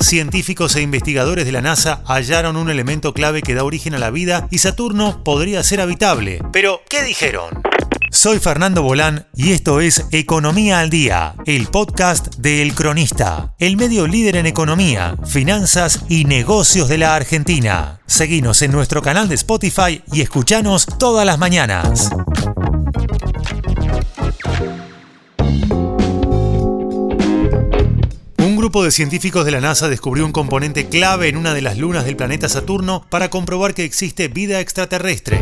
Científicos e investigadores de la NASA hallaron un elemento clave que da origen a la vida y Saturno podría ser habitable. Pero, ¿qué dijeron? Soy Fernando Bolán y esto es Economía al Día, el podcast de El Cronista, el medio líder en economía, finanzas y negocios de la Argentina. Seguinos en nuestro canal de Spotify y escuchanos todas las mañanas. Grupo de científicos de la NASA descubrió un componente clave en una de las lunas del planeta Saturno para comprobar que existe vida extraterrestre.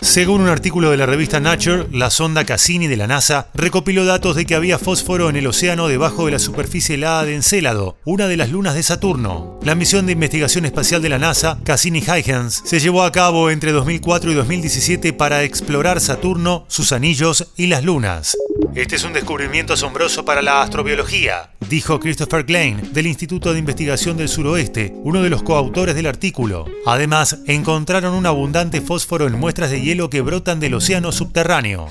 Según un artículo de la revista Nature, la sonda Cassini de la NASA recopiló datos de que había fósforo en el océano debajo de la superficie helada de Encélado, una de las lunas de Saturno. La misión de investigación espacial de la NASA, Cassini-Huygens, se llevó a cabo entre 2004 y 2017 para explorar Saturno, sus anillos y las lunas. Este es un descubrimiento asombroso para la astrobiología, dijo Christopher Klein del Instituto de Investigación del Suroeste, uno de los coautores del artículo. Además, encontraron un abundante fósforo en muestras de hielo que brotan del océano subterráneo.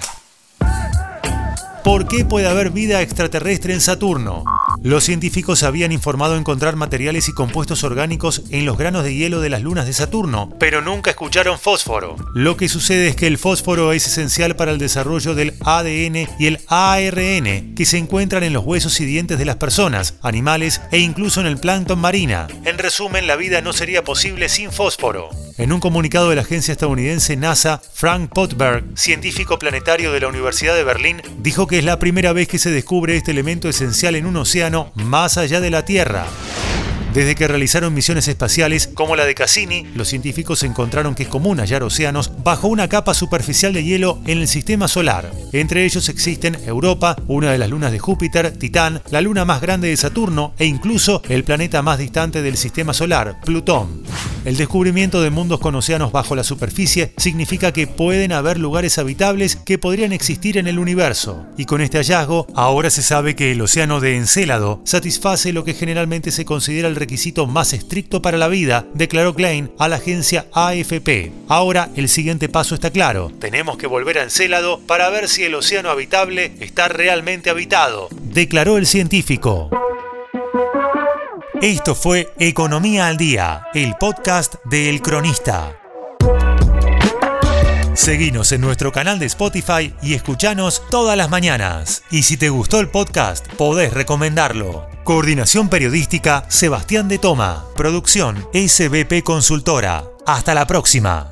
¿Por qué puede haber vida extraterrestre en Saturno? Los científicos habían informado encontrar materiales y compuestos orgánicos en los granos de hielo de las lunas de Saturno, pero nunca escucharon fósforo. Lo que sucede es que el fósforo es esencial para el desarrollo del ADN y el ARN, que se encuentran en los huesos y dientes de las personas, animales e incluso en el plancton marina. En resumen, la vida no sería posible sin fósforo. En un comunicado de la agencia estadounidense NASA, Frank Potberg, científico planetario de la Universidad de Berlín, dijo que es la primera vez que se descubre este elemento esencial en un océano más allá de la Tierra. Desde que realizaron misiones espaciales como la de Cassini, los científicos encontraron que es común hallar océanos bajo una capa superficial de hielo en el sistema solar. Entre ellos existen Europa, una de las lunas de Júpiter, Titán, la luna más grande de Saturno e incluso el planeta más distante del sistema solar, Plutón. El descubrimiento de mundos con océanos bajo la superficie significa que pueden haber lugares habitables que podrían existir en el universo. Y con este hallazgo, ahora se sabe que el océano de Encélado satisface lo que generalmente se considera el requisito más estricto para la vida, declaró Klein a la agencia AFP. Ahora el siguiente paso está claro. Tenemos que volver a Encélado para ver si el océano habitable está realmente habitado, declaró el científico. Esto fue Economía al Día, el podcast de El Cronista. Seguinos en nuestro canal de Spotify y escuchanos todas las mañanas. Y si te gustó el podcast, podés recomendarlo. Coordinación Periodística Sebastián de Toma. Producción SBP Consultora. Hasta la próxima.